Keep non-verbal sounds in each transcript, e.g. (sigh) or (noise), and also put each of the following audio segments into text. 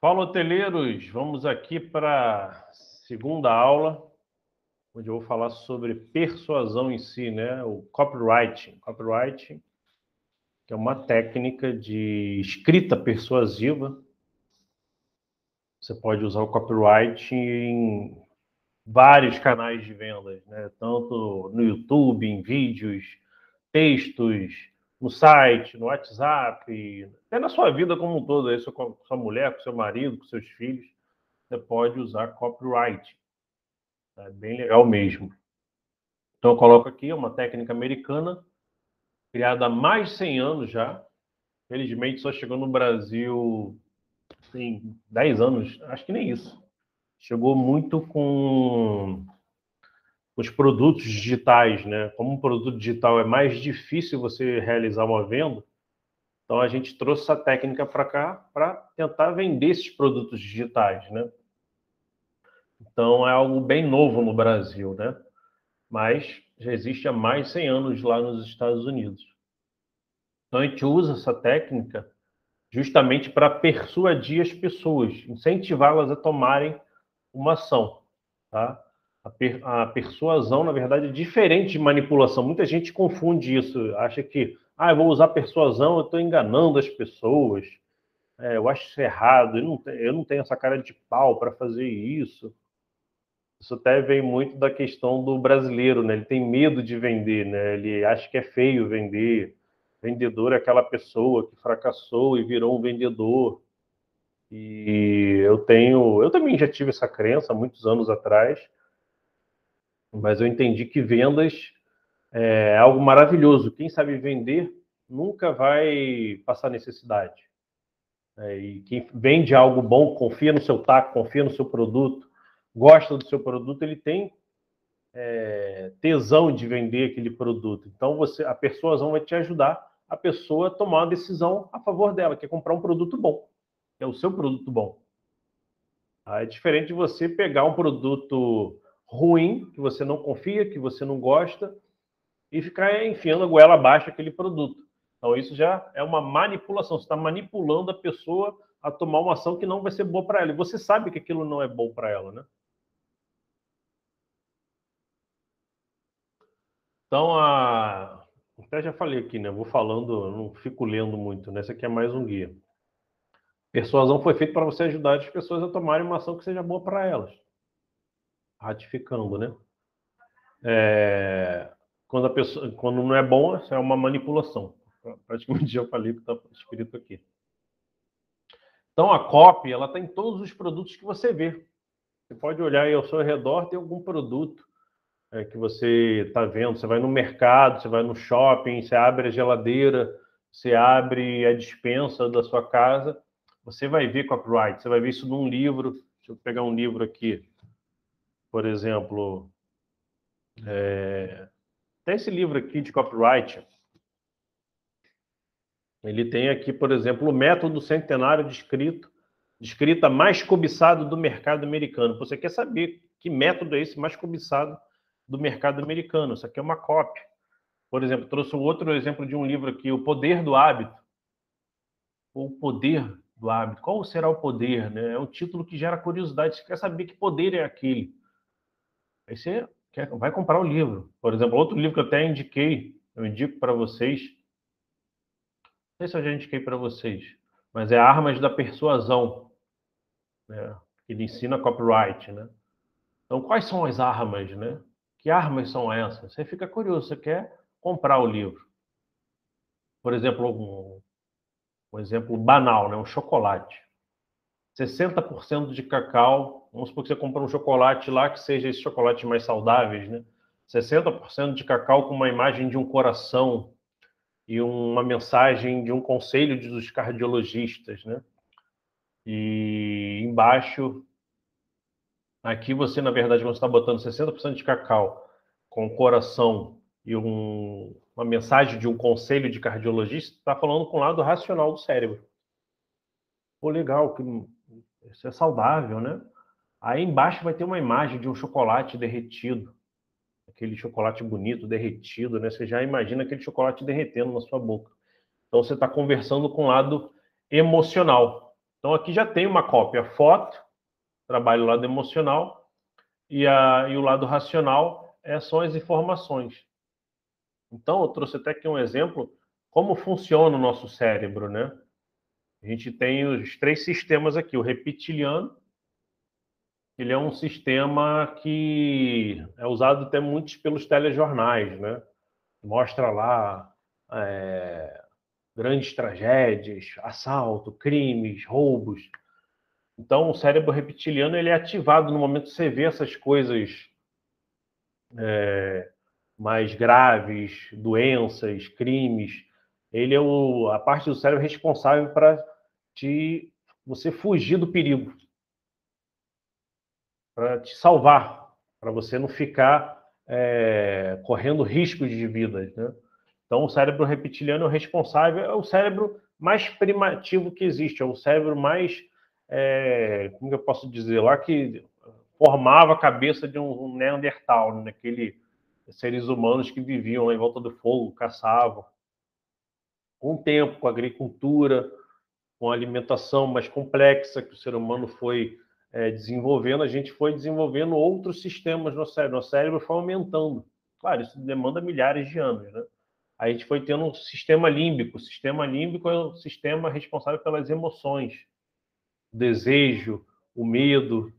Fala, hoteleiros! Vamos aqui para a segunda aula, onde eu vou falar sobre persuasão em si, né? O copywriting. Copywriting, que é uma técnica de escrita persuasiva. Você pode usar o copywriting em vários canais de vendas, né? Tanto no YouTube, em vídeos, textos, no site, no WhatsApp, até na sua vida como um todo, aí, com sua mulher, com seu marido, com seus filhos, você pode usar copyright. É bem legal mesmo. Então, eu coloco aqui uma técnica americana, criada há mais de 100 anos já. Felizmente, só chegou no Brasil tem 10 anos, acho que nem isso. Chegou muito com os produtos digitais, né? Como um produto digital é mais difícil você realizar uma venda, então a gente trouxe essa técnica para cá para tentar vender esses produtos digitais, né? Então é algo bem novo no Brasil, né? Mas já existe há mais de 100 anos lá nos Estados Unidos. Então a gente usa essa técnica justamente para persuadir as pessoas, incentivá-las a tomarem uma ação, tá? A, per, a, persuasão, na verdade, é diferente de manipulação. Muita gente confunde isso, acha que, ah, eu vou usar persuasão, eu estou enganando as pessoas. É, eu acho isso errado, eu não, eu não tenho essa cara de pau para fazer isso. Isso até vem muito da questão do brasileiro, né? Ele tem medo de vender, né? Ele acha que é feio vender. Vendedor é aquela pessoa que fracassou e virou um vendedor. E eu tenho, eu também já tive essa crença muitos anos atrás mas eu entendi que vendas é algo maravilhoso. Quem sabe vender nunca vai passar necessidade. É, e quem vende algo bom, confia no seu taco, confia no seu produto, gosta do seu produto, ele tem é, tesão de vender aquele produto. Então, você, a persuasão vai te ajudar a pessoa a tomar uma decisão a favor dela, que é comprar um produto bom, é o seu produto bom. É diferente de você pegar um produto ruim, que você não confia, que você não gosta, e ficar enfiando a goela abaixo aquele produto. Então, isso já é uma manipulação. Você está manipulando a pessoa a tomar uma ação que não vai ser boa para ela. E você sabe que aquilo não é bom para ela, né? Então, a... até já falei aqui, né? Vou falando, não fico lendo muito, né? Esse aqui é mais um guia. Persuasão foi feita para você ajudar as pessoas a tomarem uma ação que seja boa para elas ratificando, né? É, quando a pessoa, quando não é bom, é uma manipulação. Praticamente (laughs) já falei que está escrito aqui. Então a copy, ela está em todos os produtos que você vê. Você pode olhar aí ao seu redor, tem algum produto é, que você está vendo. Você vai no mercado, você vai no shopping, você abre a geladeira, você abre a dispensa da sua casa, você vai ver copyright, você vai ver isso num livro. Deixa eu pegar um livro aqui por exemplo, é, tem esse livro aqui de copyright. Ele tem aqui, por exemplo, o método centenário de escrita, de escrita mais cobiçado do mercado americano. Você quer saber que método é esse mais cobiçado do mercado americano? Isso aqui é uma cópia. Por exemplo, trouxe um outro exemplo de um livro aqui, O Poder do Hábito. O Poder do Hábito. Qual será o poder? Né? É um título que gera curiosidade. Você quer saber que poder é aquele? Aí você quer, vai comprar o livro. Por exemplo, outro livro que eu até indiquei, eu indico para vocês. Não sei se eu já indiquei para vocês, mas é Armas da Persuasão. Né? Ele ensina copyright, né? Então, quais são as armas, né? Que armas são essas? Você fica curioso, você quer comprar o livro. Por exemplo, um, um exemplo banal, né? Um chocolate. 60% de cacau. Vamos supor que você compra um chocolate lá que seja esses chocolates mais saudáveis, né? 60% de cacau com uma imagem de um coração e uma mensagem de um conselho dos cardiologistas, né? E embaixo, aqui você, na verdade, quando está botando 60% de cacau com coração e um, uma mensagem de um conselho de cardiologista, está falando com o lado racional do cérebro. Pô, legal, que isso é saudável, né? Aí embaixo vai ter uma imagem de um chocolate derretido. Aquele chocolate bonito, derretido, né? Você já imagina aquele chocolate derretendo na sua boca. Então você está conversando com o lado emocional. Então aqui já tem uma cópia foto, trabalho o lado emocional, e, a, e o lado racional é, são as informações. Então eu trouxe até aqui um exemplo como funciona o nosso cérebro, né? A gente tem os três sistemas aqui, o reptiliano, ele é um sistema que é usado até muitos pelos telejornais, né? Mostra lá é, grandes tragédias, assalto, crimes, roubos. Então, o cérebro reptiliano ele é ativado no momento que você vê essas coisas é, mais graves, doenças, crimes. Ele é o, a parte do cérebro responsável para te você fugir do perigo, para te salvar, para você não ficar é, correndo riscos de vida. Né? Então, o cérebro reptiliano é o responsável, é o cérebro mais primitivo que existe, é o cérebro mais, é, como eu posso dizer lá, que formava a cabeça de um Neandertal, né? aquele seres humanos que viviam em volta do fogo, caçavam. Com o tempo, com a agricultura, com a alimentação mais complexa que o ser humano foi é, desenvolvendo, a gente foi desenvolvendo outros sistemas no cérebro. O cérebro foi aumentando. Claro, isso demanda milhares de anos, né? a gente foi tendo um sistema límbico. O sistema límbico é o sistema responsável pelas emoções, o desejo, o medo,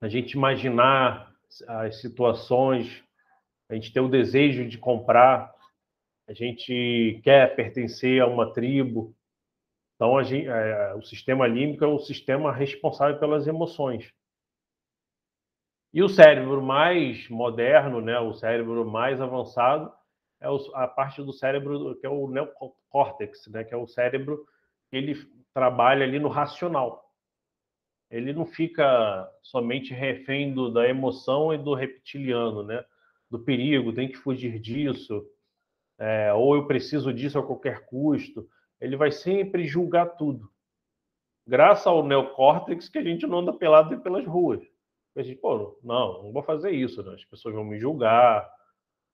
a gente imaginar as situações, a gente ter o desejo de comprar, a gente quer pertencer a uma tribo. Então, gente, é, o sistema límbico é o sistema responsável pelas emoções. E o cérebro mais moderno, né, o cérebro mais avançado, é a parte do cérebro que é o neocórtex, né, que é o cérebro que ele trabalha ali no racional. Ele não fica somente refém do, da emoção e do reptiliano, né? Do perigo, tem que fugir disso, é, ou eu preciso disso a qualquer custo. Ele vai sempre julgar tudo. Graças ao neocórtex que a gente não anda pelado pelas ruas. A gente, pô, não, não vou fazer isso, né? as pessoas vão me julgar,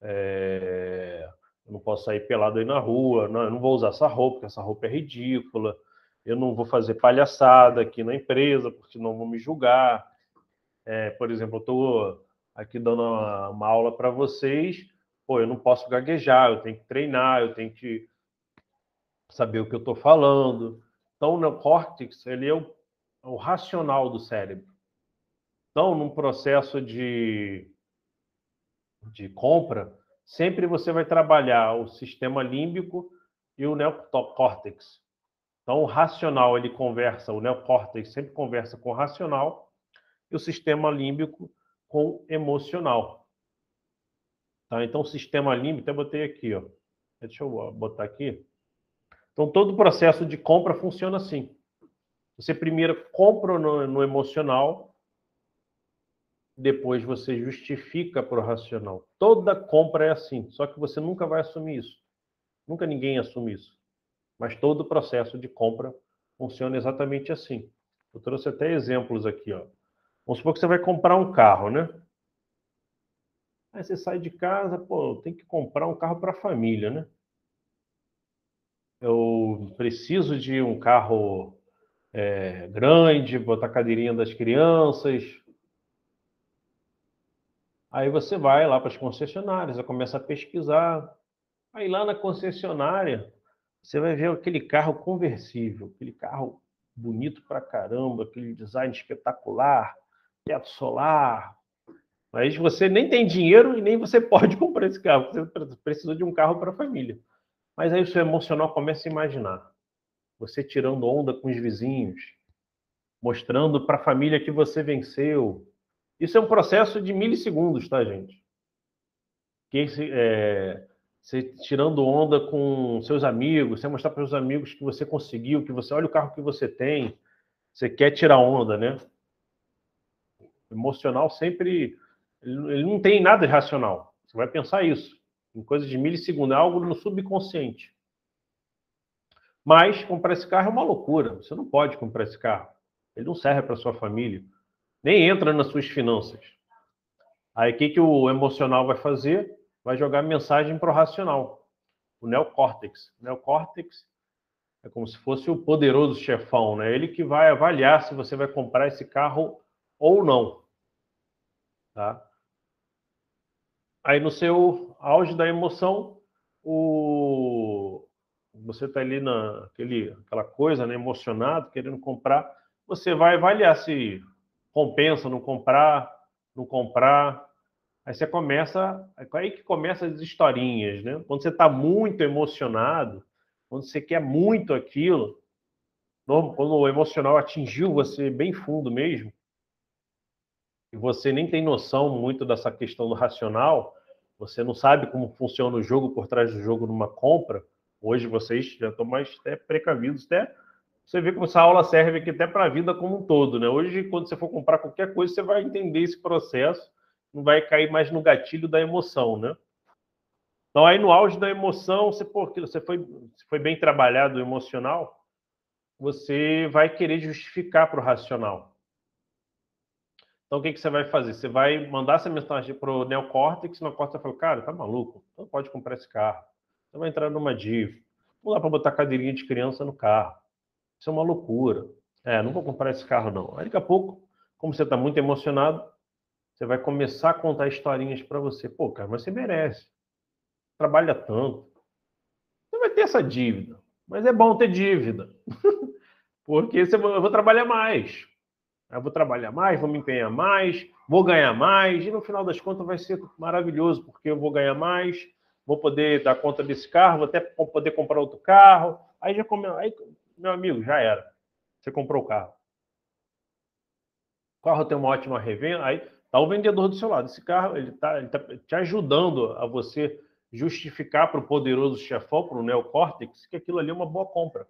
é... Eu não posso sair pelado aí na rua, não, eu não vou usar essa roupa, porque essa roupa é ridícula. Eu não vou fazer palhaçada aqui na empresa, porque não vão me julgar. É, por exemplo, eu estou aqui dando uma, uma aula para vocês, pô, eu não posso gaguejar, eu tenho que treinar, eu tenho que saber o que eu estou falando. Então, o neocórtex, ele é o, é o racional do cérebro. Então, num processo de de compra, sempre você vai trabalhar o sistema límbico e o neocórtex. Então, o racional ele conversa, o neocórtex sempre conversa com o racional e o sistema límbico com o emocional. Tá? Então, o sistema límbico, até botei aqui, ó. Deixa eu botar aqui. Então, todo o processo de compra funciona assim. Você primeiro compra no, no emocional, depois você justifica para o racional. Toda compra é assim, só que você nunca vai assumir isso. Nunca ninguém assume isso. Mas todo o processo de compra funciona exatamente assim. Eu trouxe até exemplos aqui, ó. Vamos supor que você vai comprar um carro, né? Aí você sai de casa, pô, tem que comprar um carro para a família, né? Eu preciso de um carro é, grande, botar a cadeirinha das crianças, Aí você vai lá para as concessionárias, você começa a pesquisar. Aí lá na concessionária, você vai ver aquele carro conversível, aquele carro bonito pra caramba, aquele design espetacular, teto solar. Mas você nem tem dinheiro e nem você (laughs) pode comprar esse carro, você precisa de um carro para a família. Mas aí o seu emocional começa a imaginar. Você tirando onda com os vizinhos, mostrando para a família que você venceu, isso é um processo de milissegundos, tá, gente? Que é, você tirando onda com seus amigos, você mostrar para os amigos que você conseguiu, que você olha o carro que você tem, você quer tirar onda, né? O emocional sempre ele não tem nada de racional. Você vai pensar isso em coisas de milissegundos, é algo no subconsciente. Mas comprar esse carro é uma loucura. Você não pode comprar esse carro. Ele não serve para sua família nem entra nas suas finanças. Aí o que, que o emocional vai fazer? Vai jogar mensagem para o racional, o neocórtex. O neocórtex É como se fosse o poderoso chefão, né? Ele que vai avaliar se você vai comprar esse carro ou não. Tá? Aí no seu auge da emoção, o... você está ali naquele aquela coisa, né, emocionado, querendo comprar, você vai avaliar se compensa não comprar, não comprar. Aí você começa, aí que começa as historinhas, né? Quando você está muito emocionado, quando você quer muito aquilo, quando o emocional atingiu você bem fundo mesmo, e você nem tem noção muito dessa questão do racional, você não sabe como funciona o jogo por trás do jogo numa compra. Hoje vocês já estão mais até precavidos, até você vê como essa aula serve aqui até para a vida como um todo, né? Hoje, quando você for comprar qualquer coisa, você vai entender esse processo, não vai cair mais no gatilho da emoção, né? Então, aí no auge da emoção, você, porque você foi, foi bem trabalhado emocional, você vai querer justificar para o racional. Então, o que, que você vai fazer? Você vai mandar essa mensagem para o neocórtex, e o neocórtex vai falar, cara, tá maluco? Não pode comprar esse carro. Você vai entrar numa dívida. Não dá para botar cadeirinha de criança no carro. Isso é uma loucura. É, não vou comprar esse carro, não. Aí daqui a pouco, como você está muito emocionado, você vai começar a contar historinhas para você. Pô, cara, mas você merece. Trabalha tanto. Você vai ter essa dívida. Mas é bom ter dívida. (laughs) Porque você, eu vou trabalhar mais. Eu vou trabalhar mais, vou me empenhar mais, vou ganhar mais. E no final das contas vai ser maravilhoso, porque eu vou ganhar mais, vou poder dar conta desse carro, vou até poder comprar outro carro. Aí já aí meu amigo, já era. Você comprou o carro. O carro tem uma ótima revenda, aí tá o vendedor do seu lado. Esse carro, ele tá, ele tá te ajudando a você justificar para o poderoso chefão, para o neocórtex, que aquilo ali é uma boa compra.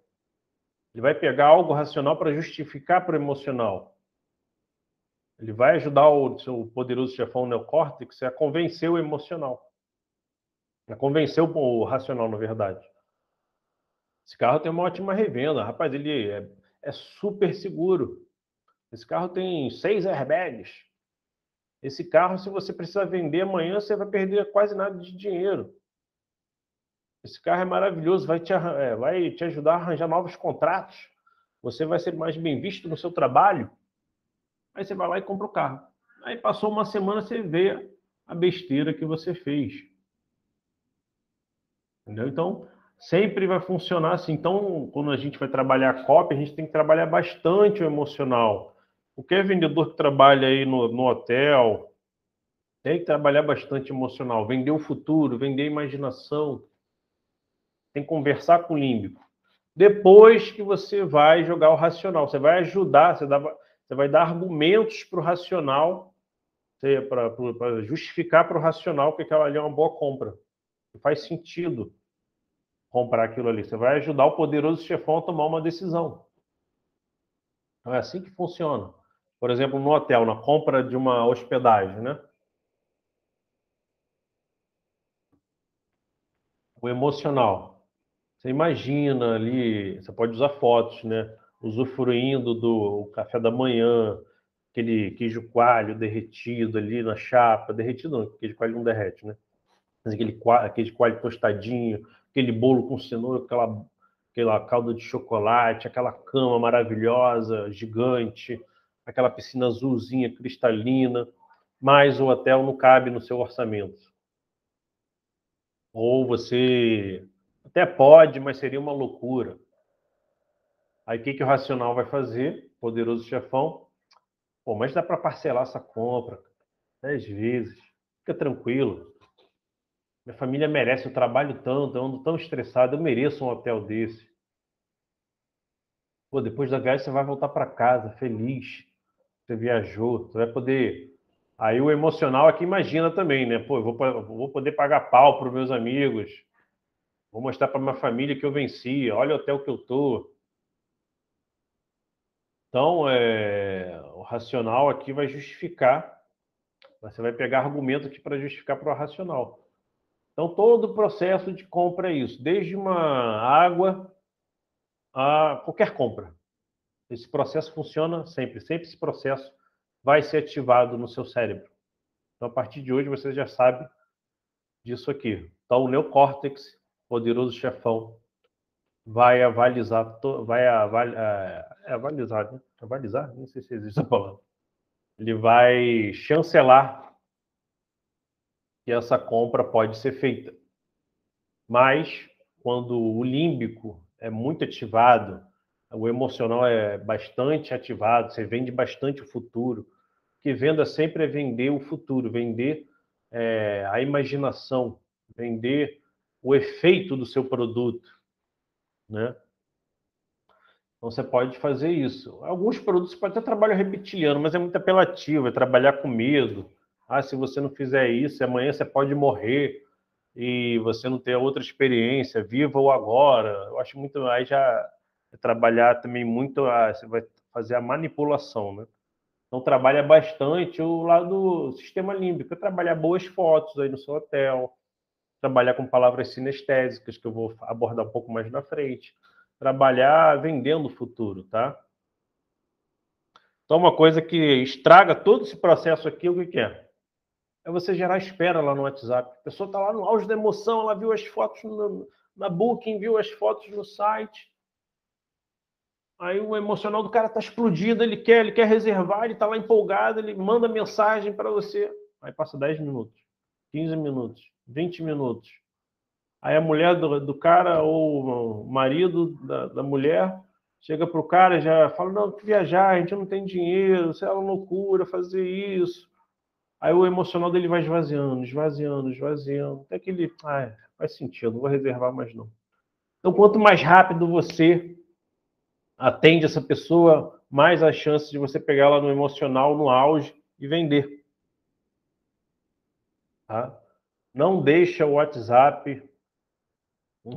Ele vai pegar algo racional para justificar para o emocional. Ele vai ajudar o seu poderoso chefão neocórtex a convencer o emocional. A convencer o racional, na verdade. Esse carro tem uma ótima revenda. Rapaz, ele é, é super seguro. Esse carro tem seis airbags. Esse carro, se você precisar vender amanhã, você vai perder quase nada de dinheiro. Esse carro é maravilhoso, vai te, é, vai te ajudar a arranjar novos contratos. Você vai ser mais bem visto no seu trabalho. Aí você vai lá e compra o carro. Aí passou uma semana, você vê a besteira que você fez. Entendeu? Então, sempre vai funcionar assim. Então, quando a gente vai trabalhar a cópia, a gente tem que trabalhar bastante o emocional. O que é vendedor que trabalha aí no, no hotel tem que trabalhar bastante emocional, vender o futuro, vender a imaginação, tem que conversar com o límbico. Depois que você vai jogar o racional, você vai ajudar, você, dá, você vai dar argumentos para o racional, para justificar para o racional que aquela ali é uma boa compra. Faz sentido comprar aquilo ali. Você vai ajudar o poderoso chefão a tomar uma decisão. Então é assim que funciona. Por exemplo, no hotel, na compra de uma hospedagem, né? O emocional. Você imagina ali, você pode usar fotos, né? Usufruindo do café da manhã, aquele queijo coalho derretido ali na chapa, derretido não, queijo coalho não derrete, né? Mas aquele queijo coalho tostadinho, aquele bolo com cenoura, aquela, aquela calda de chocolate, aquela cama maravilhosa, gigante, aquela piscina azulzinha, cristalina, mas o hotel não cabe no seu orçamento. Ou você até pode, mas seria uma loucura. Aí o que, que o racional vai fazer? Poderoso chefão. Pô, mas dá para parcelar essa compra dez vezes. Fica tranquilo. Minha família merece, eu trabalho tanto, eu ando tão estressado, eu mereço um hotel desse. Pô, depois da viagem você vai voltar para casa feliz. Você viajou, você vai poder. Aí o emocional aqui imagina também, né? Pô, eu vou, vou poder pagar pau para meus amigos. Vou mostrar para minha família que eu venci. Olha o hotel que eu tô. Então, é, o racional aqui vai justificar. Você vai pegar argumento aqui para justificar para o racional. Então, todo o processo de compra é isso, desde uma água a qualquer compra. Esse processo funciona sempre, sempre esse processo vai ser ativado no seu cérebro. Então, a partir de hoje, você já sabe disso aqui. Então, o neocórtex, poderoso chefão, vai avalizar, vai avaliar, é, é avalizar, né? avalizar, não sei se existe essa palavra. Ele vai chancelar que essa compra pode ser feita. Mas quando o límbico é muito ativado, o emocional é bastante ativado, você vende bastante o futuro, que venda sempre é vender o futuro, vender é, a imaginação, vender o efeito do seu produto, né? Então você pode fazer isso. Alguns produtos pode até trabalhar reptiliano, mas é muito apelativo, é trabalhar com medo. Ah, se você não fizer isso, amanhã você pode morrer e você não ter outra experiência, viva ou agora. Eu acho muito aí já é trabalhar também muito a, você vai fazer a manipulação, né? Então trabalha bastante o lado do sistema límbico, trabalhar boas fotos aí no seu hotel, trabalhar com palavras sinestésicas, que eu vou abordar um pouco mais na frente, trabalhar vendendo o futuro, tá? Então, uma coisa que estraga todo esse processo aqui, o que, que é? É você gerar espera lá no WhatsApp. A pessoa está lá no auge da emoção, ela viu as fotos no, na Booking, viu as fotos no site. Aí o emocional do cara está explodido, ele quer, ele quer reservar, ele está lá empolgado, ele manda mensagem para você. Aí passa 10 minutos, 15 minutos. 20 minutos. Aí a mulher do, do cara ou o marido da, da mulher chega para o cara já fala: Não, que viajar, a gente não tem dinheiro, isso é uma loucura fazer isso. Aí o emocional dele vai esvaziando, esvaziando, esvaziando, até que ele, ah, faz sentido, não vou reservar mais não. Então, quanto mais rápido você atende essa pessoa, mais a chance de você pegar ela no emocional, no auge e vender. Tá? Não deixa o WhatsApp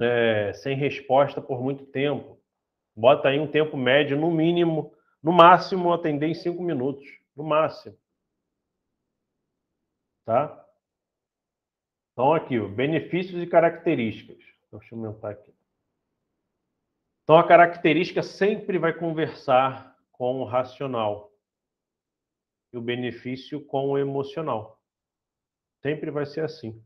é, sem resposta por muito tempo. Bota aí um tempo médio, no mínimo, no máximo, atender em cinco minutos. No máximo. Tá? Então, aqui, ó, benefícios e características. Deixa eu aumentar aqui. Então, a característica sempre vai conversar com o racional e o benefício com o emocional. Sempre vai ser assim.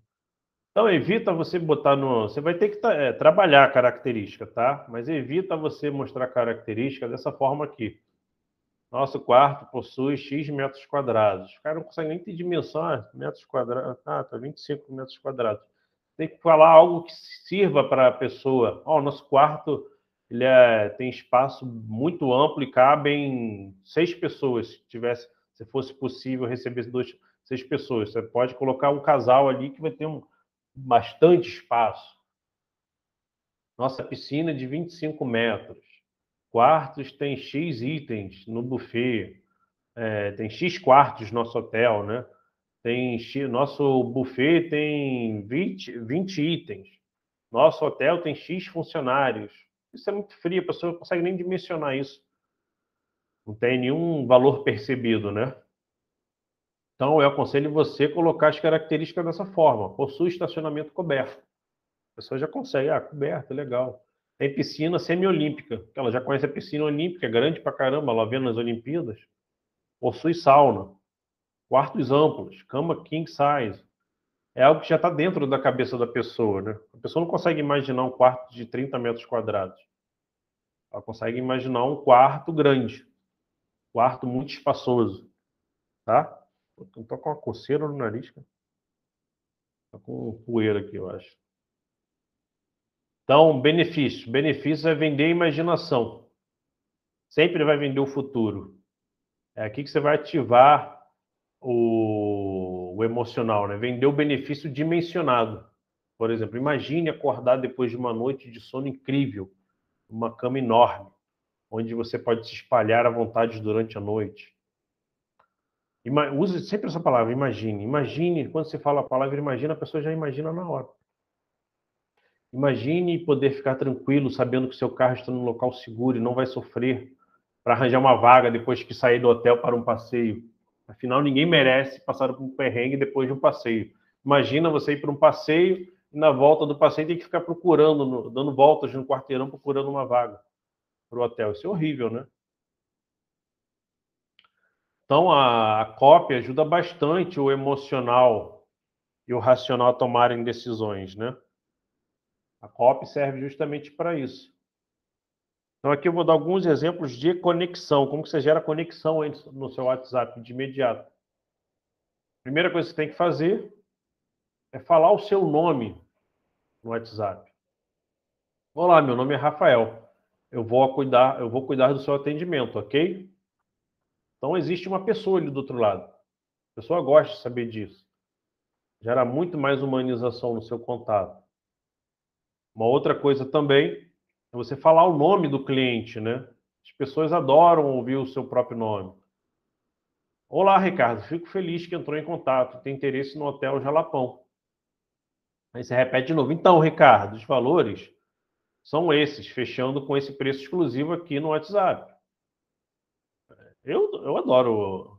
Então, evita você botar no. Você vai ter que é, trabalhar a característica, tá? Mas evita você mostrar característica dessa forma aqui. Nosso quarto possui X metros quadrados. O cara não consegue nem ter dimensão, ah, metros quadrados. Ah, tá 25 metros quadrados. Tem que falar algo que sirva para a pessoa. Ó, oh, nosso quarto ele é, tem espaço muito amplo e cabem seis pessoas, se tivesse, se fosse possível receber dois, seis pessoas. Você pode colocar um casal ali que vai ter um, bastante espaço. Nossa piscina de 25 metros. Quartos tem X itens no buffet. É, tem X quartos no nosso hotel, né? Tem X, nosso buffet tem 20, 20 itens. Nosso hotel tem X funcionários. Isso é muito frio, a pessoa não consegue nem dimensionar isso. Não tem nenhum valor percebido, né? Então, eu aconselho você colocar as características dessa forma. Possui estacionamento coberto. A pessoa já consegue, ah, coberto, legal. Tem piscina semiolímpica, ela já conhece a piscina olímpica, é grande pra caramba, ela vê nas Olimpíadas. Possui sauna, quartos amplos, cama king size. É algo que já está dentro da cabeça da pessoa, né? A pessoa não consegue imaginar um quarto de 30 metros quadrados. Ela consegue imaginar um quarto grande, quarto muito espaçoso, tá? Tô, tô com uma coceira no nariz, cara. Tá com poeira aqui, eu acho. Então, benefício. Benefício é vender a imaginação. Sempre vai vender o futuro. É aqui que você vai ativar o, o emocional, né? Vender o benefício dimensionado. Por exemplo, imagine acordar depois de uma noite de sono incrível, uma cama enorme, onde você pode se espalhar à vontade durante a noite. Use sempre essa palavra, imagine. Imagine, quando você fala a palavra imagina, a pessoa já imagina na hora. Imagine poder ficar tranquilo, sabendo que seu carro está num local seguro e não vai sofrer para arranjar uma vaga depois que sair do hotel para um passeio. Afinal, ninguém merece passar por um perrengue depois de um passeio. Imagina você ir para um passeio e na volta do passeio tem que ficar procurando, dando voltas no quarteirão procurando uma vaga para o hotel. Isso é horrível, né? Então, a, a cópia ajuda bastante o emocional e o racional a tomarem decisões, né? A cópia serve justamente para isso. Então, aqui eu vou dar alguns exemplos de conexão. Como você gera conexão no seu WhatsApp de imediato? Primeira coisa que você tem que fazer é falar o seu nome no WhatsApp. Olá, meu nome é Rafael. Eu vou cuidar, eu vou cuidar do seu atendimento, ok? Então existe uma pessoa ali do outro lado. A pessoa gosta de saber disso. Gera muito mais humanização no seu contato. Uma outra coisa também é você falar o nome do cliente, né? As pessoas adoram ouvir o seu próprio nome. Olá, Ricardo. Fico feliz que entrou em contato. Tem interesse no Hotel Jalapão. Aí você repete de novo. Então, Ricardo, os valores são esses, fechando com esse preço exclusivo aqui no WhatsApp. Eu, eu adoro.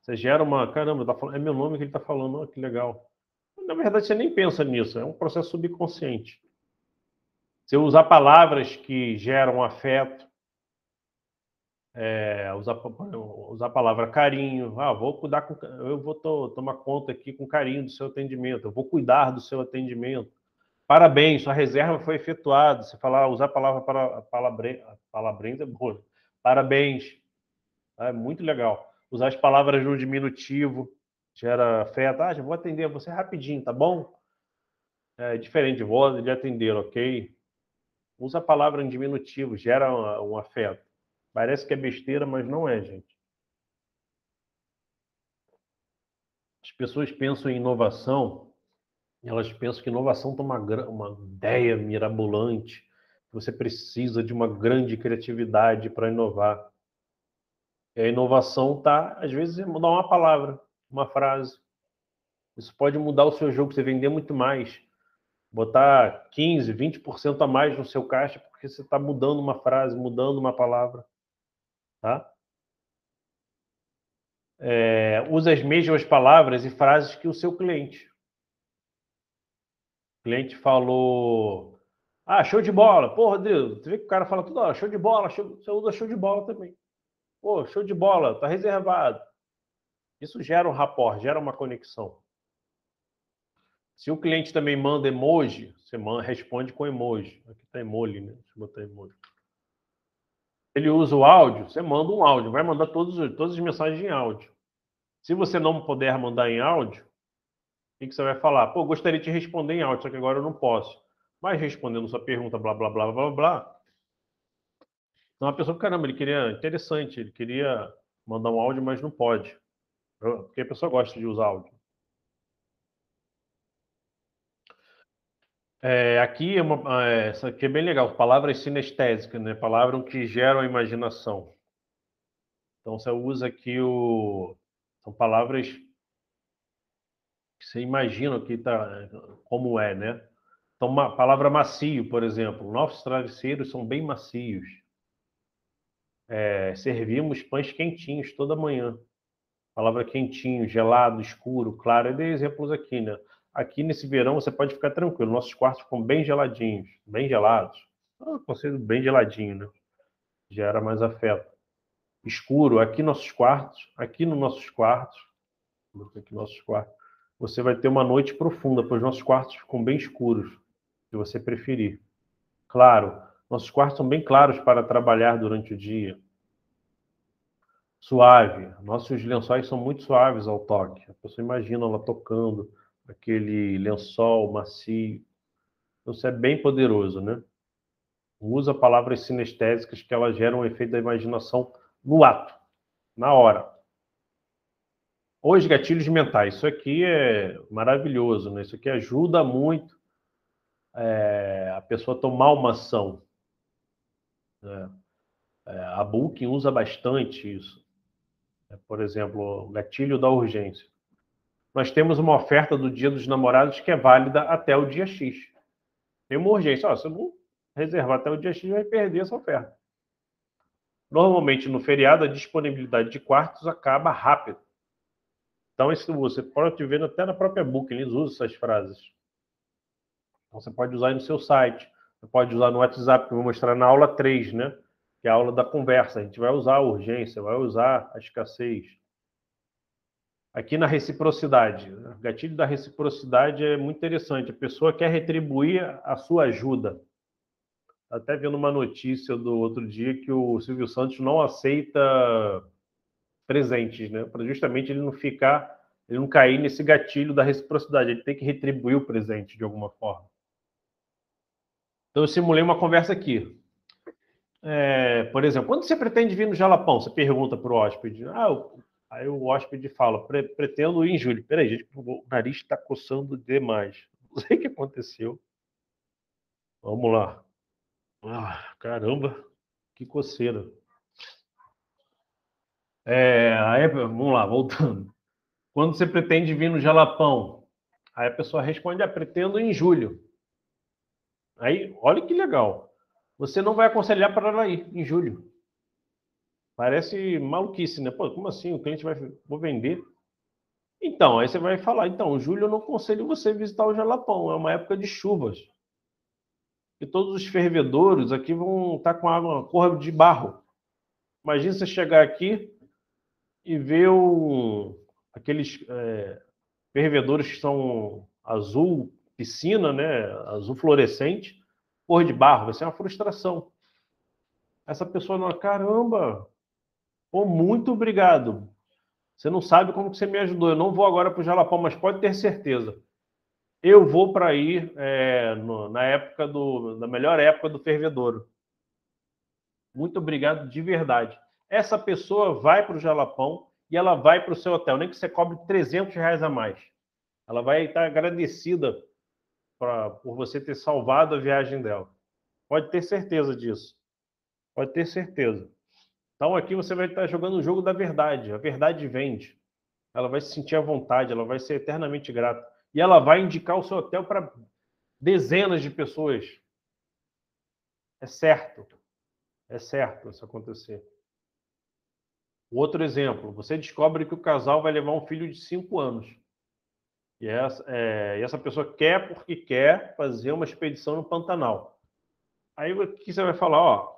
Você gera uma. Caramba, tá falando, é meu nome que ele está falando, oh, que legal. Na verdade, você nem pensa nisso, é um processo subconsciente. Você usar palavras que geram afeto, é, usar, usar a palavra carinho. Ah, vou cuidar com, eu vou to, tomar conta aqui com carinho do seu atendimento, eu vou cuidar do seu atendimento. Parabéns, sua reserva foi efetuada. Você falar, usar a palavra para palavra, é boa. Parabéns. É muito legal. Usar as palavras no diminutivo gera afeto. Ah, já vou atender você rapidinho, tá bom? É diferente de voz de atender, ok? Usa a palavra em diminutivo, gera um, um afeto. Parece que é besteira, mas não é, gente. As pessoas pensam em inovação, elas pensam que inovação é uma, uma ideia mirabolante, você precisa de uma grande criatividade para inovar. E a inovação está, às vezes, em mudar uma palavra, uma frase. Isso pode mudar o seu jogo, você vender muito mais. Botar 15, 20% a mais no seu caixa, porque você está mudando uma frase, mudando uma palavra. Tá? É, usa as mesmas palavras e frases que o seu cliente. O cliente falou: Ah, show de bola. Pô, Rodrigo, você vê que o cara fala tudo, hora, show de bola, show... você usa show de bola também. Pô, show de bola, tá reservado. Isso gera um rapport, gera uma conexão. Se o cliente também manda emoji, você responde com emoji. Aqui está emoji, né? Deixa eu botar emoji ele usa o áudio, você manda um áudio, vai mandar todos, todas as mensagens em áudio. Se você não puder mandar em áudio, o que, você vai falar? Pô, gostaria de responder em áudio, só que agora eu não posso. Mas respondendo sua pergunta, blá, blá, blá, blá, blá. Então a pessoa, caramba, ele queria, interessante, ele queria mandar um áudio, mas não pode. Porque a pessoa gosta de usar áudio. É, aqui é uma, é, essa aqui é bem legal, palavras sinestésicas, né? Palavras que geram a imaginação. Então você usa aqui o são palavras que você imagina que tá como é, né? Então uma palavra macio, por exemplo, nossos travesseiros são bem macios. É, servimos pães quentinhos toda manhã. Palavra quentinho, gelado, escuro, claro. Eu dei exemplos aqui, né? Aqui nesse verão você pode ficar tranquilo. Nossos quartos ficam bem geladinhos, bem gelados. Ah, conselho bem geladinho, né? Gera mais afeto. Escuro, aqui nossos quartos, aqui nos nossos quartos, aqui nossos quartos, você vai ter uma noite profunda, pois nossos quartos ficam bem escuros, se você preferir. Claro, nossos quartos são bem claros para trabalhar durante o dia. Suave, nossos lençóis são muito suaves ao toque. A pessoa imagina ela tocando aquele lençol macio. Então, isso é bem poderoso, né? Usa palavras sinestésicas que elas geram o um efeito da imaginação no ato, na hora. Os gatilhos mentais. Isso aqui é maravilhoso, né? Isso aqui ajuda muito é, a pessoa tomar uma ação. Né? É, a Booking usa bastante isso. É, por exemplo, o gatilho da urgência nós temos uma oferta do Dia dos Namorados que é válida até o dia X. Tem uma urgência. Ó, se eu não reservar até o dia X, vai perder essa oferta. Normalmente, no feriado, a disponibilidade de quartos acaba rápido. Então, isso você pode ver até na própria Book, eles usam essas frases. Então, você pode usar no seu site, você pode usar no WhatsApp, que eu vou mostrar na aula 3, né? Que é a aula da conversa. A gente vai usar a urgência, vai usar a escassez. Aqui na reciprocidade, o gatilho da reciprocidade é muito interessante. A pessoa quer retribuir a sua ajuda. Até vendo uma notícia do outro dia que o Silvio Santos não aceita presentes, né? Para justamente ele não ficar, ele não cair nesse gatilho da reciprocidade. Ele tem que retribuir o presente de alguma forma. Então eu simulei uma conversa aqui. É, por exemplo, quando você pretende vir no Jalapão? Você pergunta para o hóspede. Ah, eu, aí o hóspede fala, Pre pretendo ir em julho. Peraí, gente, o nariz está coçando demais. Não sei o que aconteceu. Vamos lá. Ah, caramba, que coceira. É, aí, vamos lá, voltando. Quando você pretende vir no Jalapão? Aí a pessoa responde, ah, pretendo em julho. Aí, olha que legal. Você não vai aconselhar para ela ir em julho. Parece maluquice, né? Pô, como assim? O cliente vai vou vender? Então, aí você vai falar, então, julho eu não aconselho você visitar o Jalapão, é uma época de chuvas. E todos os fervedouros aqui vão estar com água, cor de barro. Imagina você chegar aqui e ver um, aqueles é, que são azul piscina, né, azul fluorescente, cor de barro, vai ser uma frustração. Essa pessoa não, caramba, pô, muito obrigado. Você não sabe como que você me ajudou. Eu não vou agora para o Jalapão, mas pode ter certeza. Eu vou para ir é, no, na época do, na melhor época do fervedouro. Muito obrigado de verdade. Essa pessoa vai para o Jalapão e ela vai para o seu hotel, nem que você cobre 300 reais a mais. Ela vai estar agradecida pra, por você ter salvado a viagem dela. Pode ter certeza disso. Pode ter certeza. Então aqui você vai estar jogando o jogo da verdade. A verdade vende. Ela vai se sentir à vontade, ela vai ser eternamente grata. E ela vai indicar o seu hotel para dezenas de pessoas. É certo. É certo isso acontecer. Outro exemplo, você descobre que o casal vai levar um filho de 5 anos. E essa, é, e essa pessoa quer porque quer fazer uma expedição no Pantanal. Aí o que você vai falar? Ó,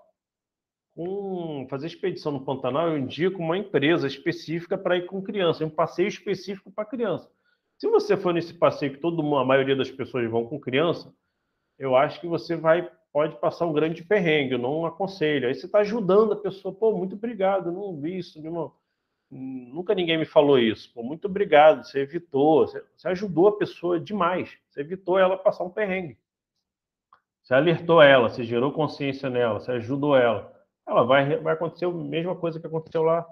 com fazer expedição no Pantanal, eu indico uma empresa específica para ir com criança, um passeio específico para criança. Se você for nesse passeio que todo mundo, a maioria das pessoas vão com criança, eu acho que você vai pode passar um grande perrengue, eu não aconselho. Aí você está ajudando a pessoa, pô, muito obrigado, não vi isso de uma Nunca ninguém me falou isso. Pô, muito obrigado, você evitou, você, ajudou a pessoa demais. Você evitou ela passar um perrengue. Você alertou ela, você gerou consciência nela, você ajudou ela. Ela vai, vai acontecer a mesma coisa que aconteceu lá,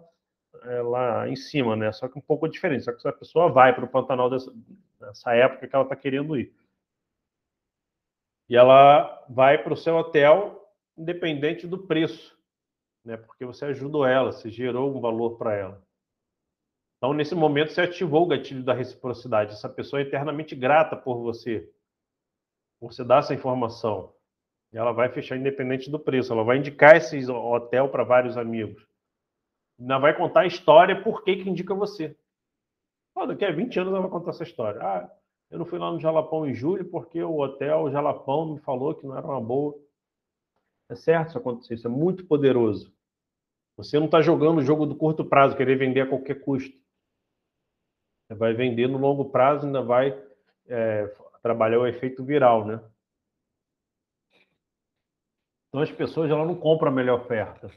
é, lá em cima, né? Só que um pouco diferente. Só que essa pessoa vai para o Pantanal dessa, nessa época que ela está querendo ir. E ela vai para o seu hotel, independente do preço, né? Porque você ajudou ela, você gerou um valor para ela. Então, nesse momento, você ativou o gatilho da reciprocidade. Essa pessoa é eternamente grata por você, por você dar essa informação. E ela vai fechar independente do preço. Ela vai indicar esse hotel para vários amigos. Ainda vai contar a história por que, que indica você. Oh, daqui a 20 anos ela vai contar essa história. Ah, eu não fui lá no Jalapão em julho porque o hotel Jalapão me falou que não era uma boa. É certo isso acontecer, isso é muito poderoso. Você não está jogando o jogo do curto prazo, querer vender a qualquer custo vai vender no longo prazo, ainda vai é, trabalhar o efeito viral, né? Então as pessoas ela não compram a melhor oferta.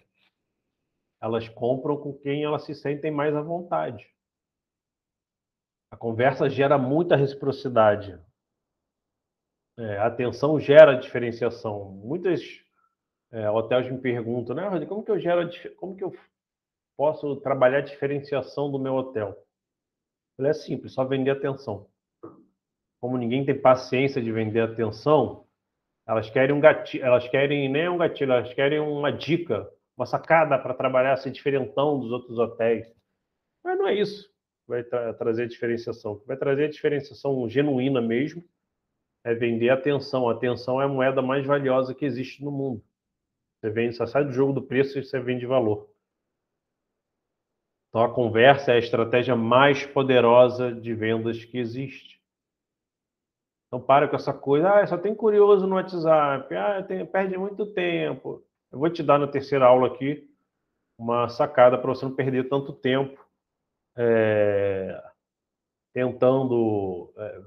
Elas compram com quem elas se sentem mais à vontade. A conversa gera muita reciprocidade. É, a atenção gera diferenciação. Muitos é, hotéis me perguntam, né, como que eu gero, como que eu posso trabalhar a diferenciação do meu hotel? Ela é simples, só vender atenção. Como ninguém tem paciência de vender atenção, elas querem um gatilho, elas querem nem um gatilho, elas querem uma dica, uma sacada para trabalhar ser diferentão dos outros hotéis. Mas não é isso vai tra trazer diferenciação. Vai trazer diferenciação genuína mesmo é vender atenção. Atenção é a moeda mais valiosa que existe no mundo. Você vende, você sai do jogo do preço e você vende valor. Então, a conversa é a estratégia mais poderosa de vendas que existe. Então, para com essa coisa, ah, só tem curioso no WhatsApp, ah, tem, perde muito tempo. Eu vou te dar na terceira aula aqui uma sacada para você não perder tanto tempo é, tentando é,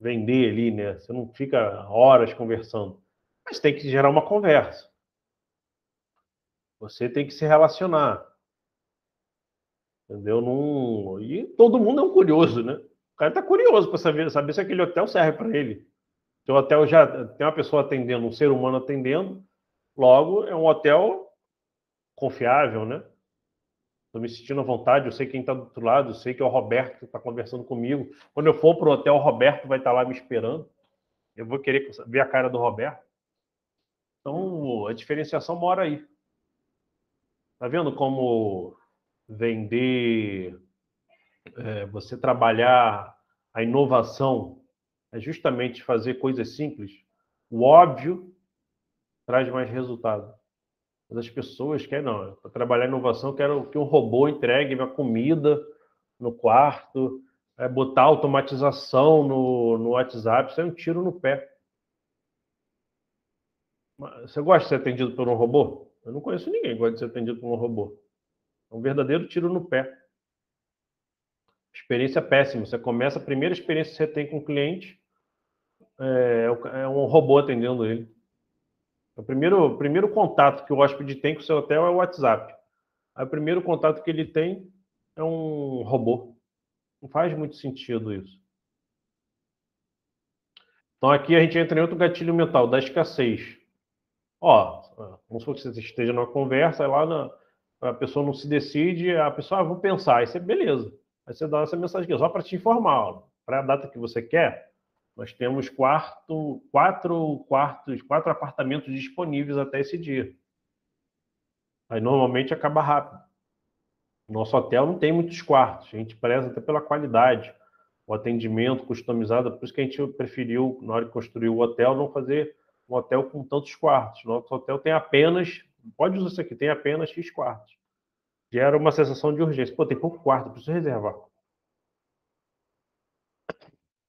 vender ali, né? Você não fica horas conversando. Mas tem que gerar uma conversa. Você tem que se relacionar. Entendeu? Num... E todo mundo é um curioso, né? O cara está curioso para saber, saber se aquele hotel serve para ele. Se o hotel já tem uma pessoa atendendo, um ser humano atendendo, logo é um hotel confiável, né? Estou me sentindo à vontade, eu sei quem está do outro lado, eu sei que é o Roberto que está conversando comigo. Quando eu for para o hotel, o Roberto vai estar tá lá me esperando. Eu vou querer ver a cara do Roberto. Então, a diferenciação mora aí. Tá vendo como vender, é, você trabalhar a inovação é justamente fazer coisas simples? O óbvio traz mais resultado. Mas as pessoas querem, não, para trabalhar inovação, quero que um robô entregue minha comida no quarto, é, botar automatização no, no WhatsApp, isso é um tiro no pé. Você gosta de ser atendido por um robô? Eu não conheço ninguém que gosta de ser atendido por um robô. É um verdadeiro tiro no pé. Experiência péssima. Você começa, a primeira experiência que você tem com o cliente é, é um robô atendendo ele. O primeiro, primeiro contato que o hóspede tem com o seu hotel é o WhatsApp. Aí o primeiro contato que ele tem é um robô. Não faz muito sentido isso. Então aqui a gente entra em outro gatilho mental, da escassez. Ó, vamos supor que você esteja numa conversa, lá na, a pessoa não se decide, a pessoa, ah, vou pensar, aí você, beleza. Aí você dá essa mensagem aqui, só para te informar, para a data que você quer, nós temos quarto, quatro quartos, quatro apartamentos disponíveis até esse dia. Aí normalmente acaba rápido. Nosso hotel não tem muitos quartos, a gente preza até pela qualidade, o atendimento customizado, por isso que a gente preferiu, na hora de construir o hotel, não fazer um hotel com tantos quartos. Nosso hotel tem apenas, pode usar isso aqui, tem apenas X quartos. Gera uma sensação de urgência. Pô, tem pouco quarto, preciso reservar.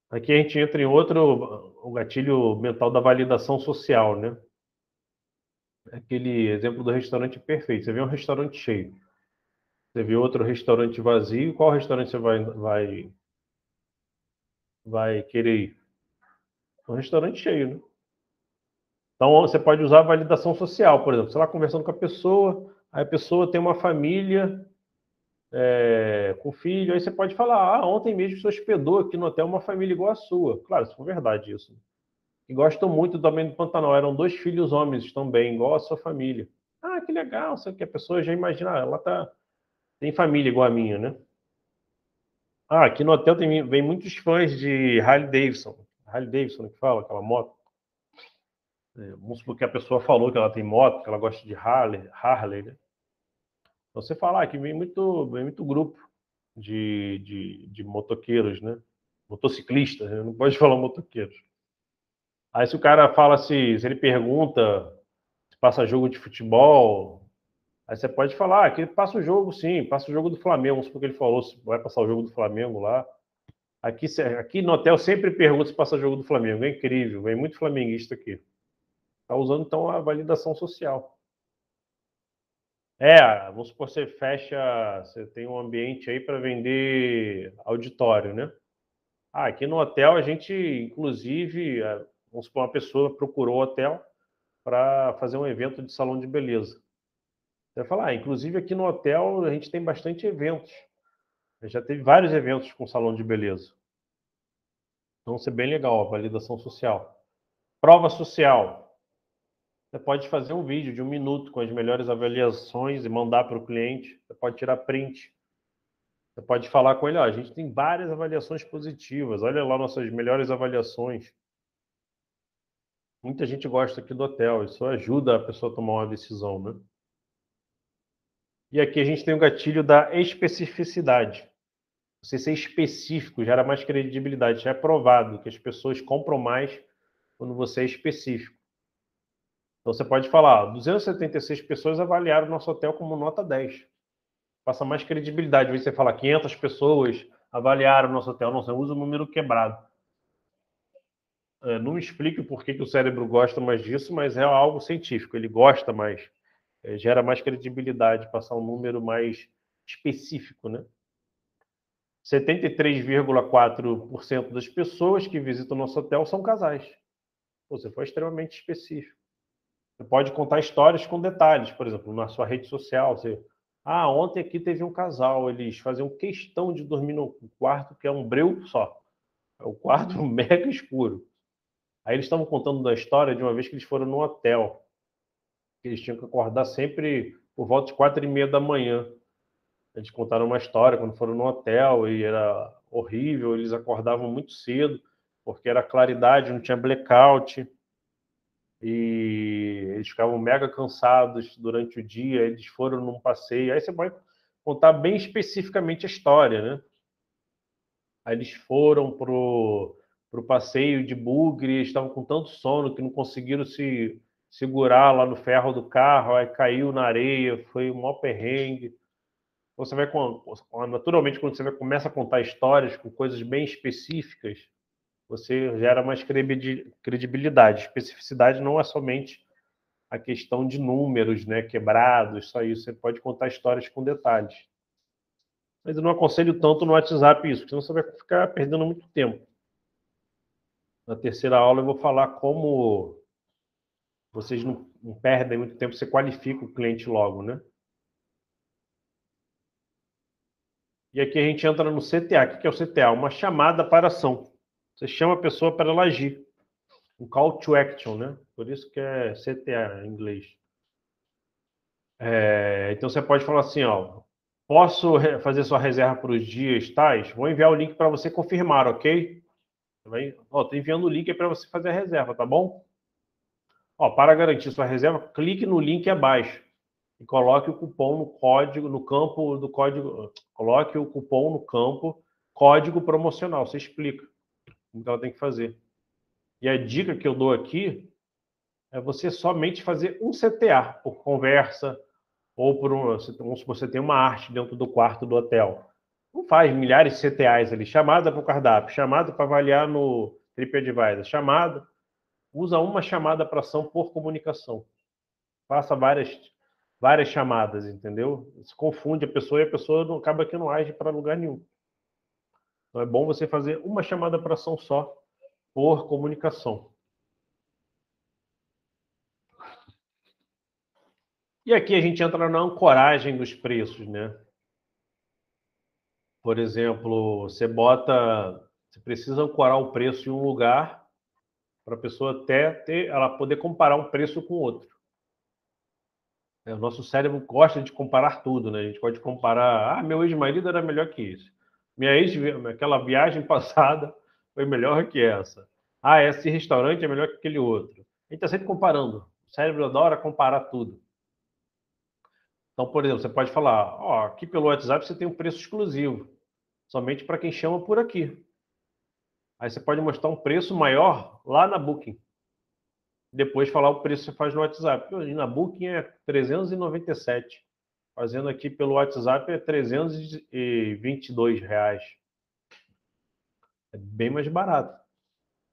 Aqui a gente entra em outro, o gatilho mental da validação social, né? Aquele exemplo do restaurante perfeito. Você vê um restaurante cheio. Você vê outro restaurante vazio. Qual restaurante você vai, vai, vai querer ir? Um restaurante cheio, né? Então, você pode usar a validação social, por exemplo. Você está conversando com a pessoa, aí a pessoa tem uma família é, com filho, aí você pode falar, ah, ontem mesmo você hospedou aqui no hotel uma família igual a sua. Claro, se for verdade isso. E gostam muito também do Pantanal, eram dois filhos homens também, igual a sua família. Ah, que legal, sei que a pessoa já imagina, ah, ela tá, tem família igual a minha, né? Ah, aqui no hotel tem, vem muitos fãs de Harley Davidson. Harley Davidson que fala, aquela moto. É, vamos supor que a pessoa falou que ela tem moto, que ela gosta de Harley, Harley, né? Você falar que vem muito, vem muito grupo de, de, de motoqueiros, né? Motociclistas, né? não pode falar motoqueiros. Aí se o cara fala se, se ele pergunta se passa jogo de futebol, aí você pode falar ah, que passa o jogo sim, passa o jogo do Flamengo, vamos supor que ele falou se vai passar o jogo do Flamengo lá. Aqui, aqui no hotel sempre pergunta se passa jogo do Flamengo, é incrível, vem muito flamenguista aqui. Está usando então a validação social. É, vamos supor que você fecha, você tem um ambiente aí para vender auditório, né? Ah, aqui no hotel a gente, inclusive, é, vamos supor, uma pessoa procurou o hotel para fazer um evento de salão de beleza. Você vai falar, ah, inclusive aqui no hotel a gente tem bastante eventos. Já teve vários eventos com salão de beleza. Então, isso é bem legal, a validação social. Prova social. Você pode fazer um vídeo de um minuto com as melhores avaliações e mandar para o cliente. Você pode tirar print. Você pode falar com ele, ó, a gente tem várias avaliações positivas. Olha lá nossas melhores avaliações. Muita gente gosta aqui do hotel. Isso ajuda a pessoa a tomar uma decisão, né? E aqui a gente tem o gatilho da especificidade. Você ser específico gera mais credibilidade. Já é provado que as pessoas compram mais quando você é específico. Então você pode falar, 276 pessoas avaliaram o nosso hotel como nota 10. Passa mais credibilidade. Você fala 500 pessoas avaliaram o nosso hotel. Não, você usa o número quebrado. É, não explique por que, que o cérebro gosta mais disso, mas é algo científico. Ele gosta mais. É, gera mais credibilidade, passar um número mais específico, né? 73,4% das pessoas que visitam nosso hotel são casais. Você foi extremamente específico. Você pode contar histórias com detalhes, por exemplo, na sua rede social. Você, ah, ontem aqui teve um casal, eles faziam questão de dormir no quarto que é um breu só. É o quarto mega escuro. Aí eles estavam contando da história de uma vez que eles foram no hotel. Eles tinham que acordar sempre por volta de quatro e meia da manhã. Eles contaram uma história quando foram no hotel e era horrível. Eles acordavam muito cedo porque era claridade, não tinha blackout. E eles ficavam mega cansados durante o dia. Eles foram num passeio. Aí você pode contar bem especificamente a história, né? Aí eles foram pro para o passeio de bugre, estavam com tanto sono que não conseguiram se segurar lá no ferro do carro, aí caiu na areia, foi um maior perrengue. Você vai naturalmente quando você vai, começa a contar histórias com coisas bem específicas, você gera mais credibilidade. Especificidade não é somente a questão de números, né, quebrados, só isso. Você pode contar histórias com detalhes. Mas eu não aconselho tanto no WhatsApp isso, senão você vai ficar perdendo muito tempo. Na terceira aula eu vou falar como vocês não, não perdem muito tempo, você qualifica o cliente logo, né? E aqui a gente entra no CTA. O que é o CTA? Uma chamada para ação. Você chama a pessoa para ela agir. Um call to action, né? Por isso que é CTA em inglês. É, então você pode falar assim, ó, posso fazer sua reserva para os dias tais? Vou enviar o link para você confirmar, ok? Vai, ó, enviando o link para você fazer a reserva, tá bom? Ó, para garantir sua reserva, clique no link abaixo e coloque o cupom no código, no campo do código, coloque o cupom no campo código promocional. Você explica o que ela tem que fazer. E a dica que eu dou aqui é você somente fazer um CTA por conversa ou por um, se você tem uma arte dentro do quarto do hotel não faz milhares de CTAs ali, chamada para o cardápio, chamada para avaliar no TripAdvisor, chamada, usa uma chamada para ação por comunicação. Faça várias, várias chamadas, entendeu? Se confunde a pessoa e a pessoa não, acaba que não age para lugar nenhum. Então é bom você fazer uma chamada para ação só por comunicação. E aqui a gente entra na ancoragem dos preços, né? Por exemplo, você bota, você precisa ancorar o preço em um lugar para a pessoa até ter, ela poder comparar um preço com outro. É, o nosso cérebro gosta de comparar tudo, né? A gente pode comparar, ah, meu ex-marido era melhor que isso. Minha ex, aquela viagem (laughs) passada foi melhor que essa. Ah, esse restaurante é melhor que aquele outro. A gente está sempre comparando. O cérebro adora comparar tudo. Então, por exemplo, você pode falar, ó, aqui pelo WhatsApp você tem um preço exclusivo, somente para quem chama por aqui. Aí você pode mostrar um preço maior lá na Booking. Depois falar o preço que você faz no WhatsApp. Na Booking é 397. Fazendo aqui pelo WhatsApp é 322 reais. É bem mais barato.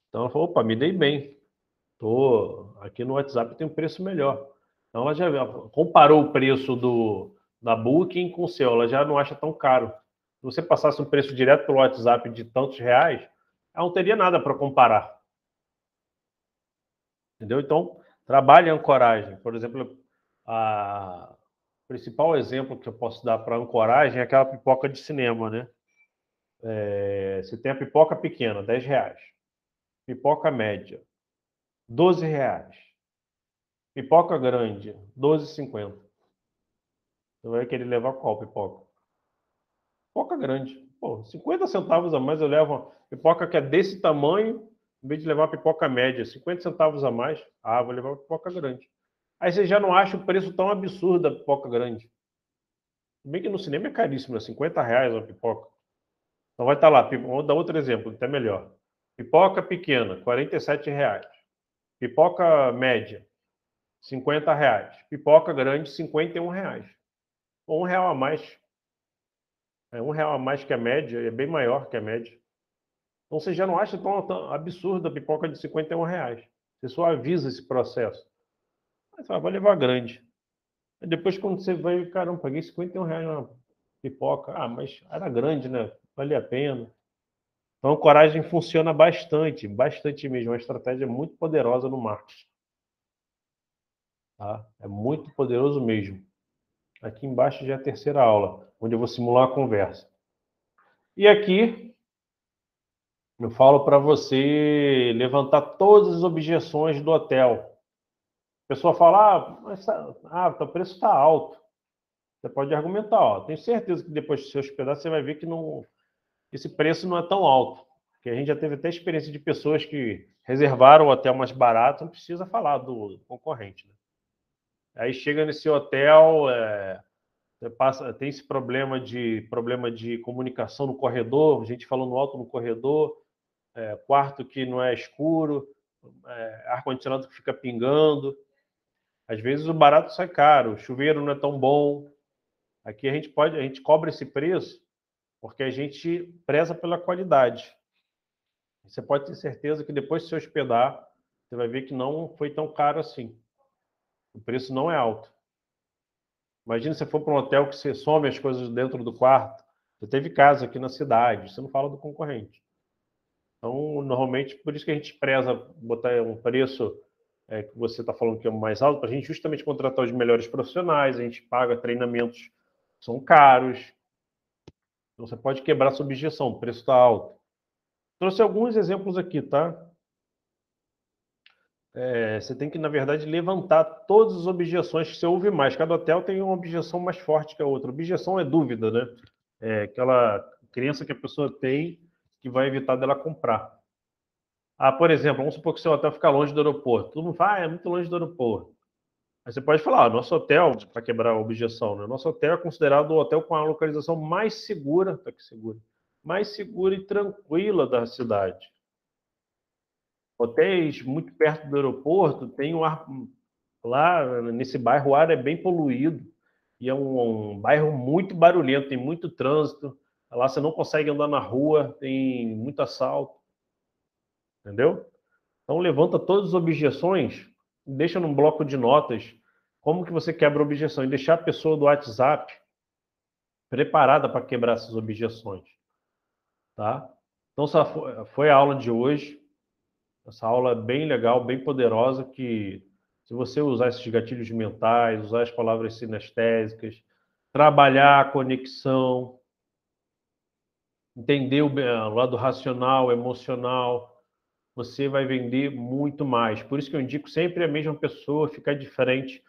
Então ela falou, opa, me dei bem. Tô aqui no WhatsApp tem um preço melhor. Então ela já comparou o preço do, da Booking com o seu, ela já não acha tão caro. Se você passasse um preço direto pelo WhatsApp de tantos reais, ela não teria nada para comparar. Entendeu? Então, trabalhe a ancoragem. Por exemplo, a principal exemplo que eu posso dar para ancoragem é aquela pipoca de cinema, né? É, você tem a pipoca pequena, 10 reais. Pipoca média, 12 reais. Pipoca grande, 12,50. Você vai querer levar qual pipoca? Pipoca grande. Pô, 50 centavos a mais eu levo uma pipoca que é desse tamanho, em vez de levar pipoca média, 50 centavos a mais, ah, vou levar pipoca grande. Aí você já não acha o preço tão absurdo da pipoca grande. Bem que no cinema é caríssimo, é 50 reais uma pipoca. Então vai estar lá, vou dar outro exemplo, até melhor. Pipoca pequena, 47 reais. Pipoca média, 50 reais. Pipoca grande, 51 reais. Um real a mais. É um real a mais que a média, é bem maior que a média. Então você já não acha tão, tão a pipoca de 51 reais. Você só avisa esse processo. Mas vai levar grande. Aí depois, quando você vai, caramba, paguei 51 reais na pipoca. Ah, mas era grande, né? Valia a pena. Então, coragem funciona bastante, bastante mesmo. É uma estratégia muito poderosa no marketing. Tá? É muito poderoso mesmo. Aqui embaixo já é a terceira aula, onde eu vou simular a conversa. E aqui eu falo para você levantar todas as objeções do hotel. Pessoa fala, ah, tá, ah o preço está alto. Você pode argumentar, ó, tenho certeza que depois de se hospedar você vai ver que não, esse preço não é tão alto. Porque a gente já teve até experiência de pessoas que reservaram o hotel mais barato, não precisa falar do concorrente. Né? Aí chega nesse hotel, é, passa, tem esse problema de problema de comunicação no corredor, gente falando alto no corredor, é, quarto que não é escuro, é, ar-condicionado que fica pingando. Às vezes o barato sai caro, o chuveiro não é tão bom. Aqui a gente pode, a gente cobra esse preço porque a gente preza pela qualidade. Você pode ter certeza que depois de se hospedar, você vai ver que não foi tão caro assim. O preço não é alto. Imagina se for para um hotel que você some as coisas dentro do quarto. Você teve casa aqui na cidade, você não fala do concorrente. Então, normalmente, por isso que a gente preza botar um preço é, que você está falando que é o mais alto, para a gente justamente contratar os melhores profissionais, a gente paga treinamentos são caros. Então você pode quebrar sua objeção, o preço está alto. Trouxe alguns exemplos aqui, tá? É, você tem que, na verdade, levantar todas as objeções que você ouve mais. Cada hotel tem uma objeção mais forte que a outra. Objeção é dúvida, né? É aquela crença que a pessoa tem que vai evitar dela comprar. Ah, por exemplo, vamos supor que seu hotel fica longe do aeroporto. Todo mundo fala, ah, é muito longe do aeroporto. Aí você pode falar, ah, nosso hotel, para quebrar a objeção, né? nosso hotel é considerado o hotel com a localização mais segura, tá aqui segura, mais segura e tranquila da cidade. Hotéis muito perto do aeroporto tem um ar lá nesse bairro o ar é bem poluído e é um, um bairro muito barulhento, tem muito trânsito. Lá você não consegue andar na rua, tem muito assalto. Entendeu? Então levanta todas as objeções, deixa num bloco de notas como que você quebra a objeção? E deixar a pessoa do WhatsApp preparada para quebrar essas objeções. Tá? Então, foi a aula de hoje. Essa aula é bem legal, bem poderosa, que se você usar esses gatilhos mentais, usar as palavras sinestésicas, trabalhar a conexão, entender o lado racional, emocional, você vai vender muito mais. Por isso que eu indico sempre a mesma pessoa ficar diferente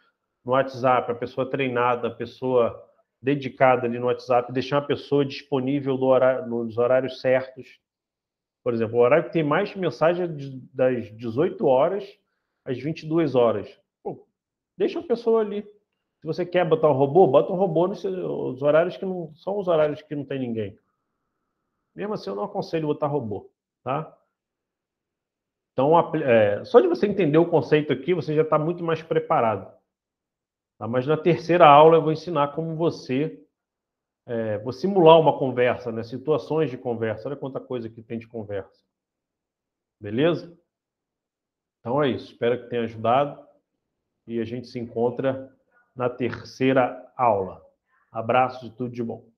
no WhatsApp, a pessoa treinada, a pessoa dedicada ali no WhatsApp, deixar a pessoa disponível no horário, nos horários certos. Por exemplo, o horário que tem mais mensagem é das 18 horas às 22 horas. Pô, deixa a pessoa ali. Se você quer botar um robô, bota um robô nos horários que não são os horários que não tem ninguém. Mesmo assim, eu não aconselho botar robô, tá? Então, é, só de você entender o conceito aqui, você já está muito mais preparado. Tá? Mas na terceira aula eu vou ensinar como você é, vou simular uma conversa, né? situações de conversa. Olha quanta coisa que tem de conversa. Beleza? Então é isso. Espero que tenha ajudado e a gente se encontra na terceira aula. Abraço e tudo de bom.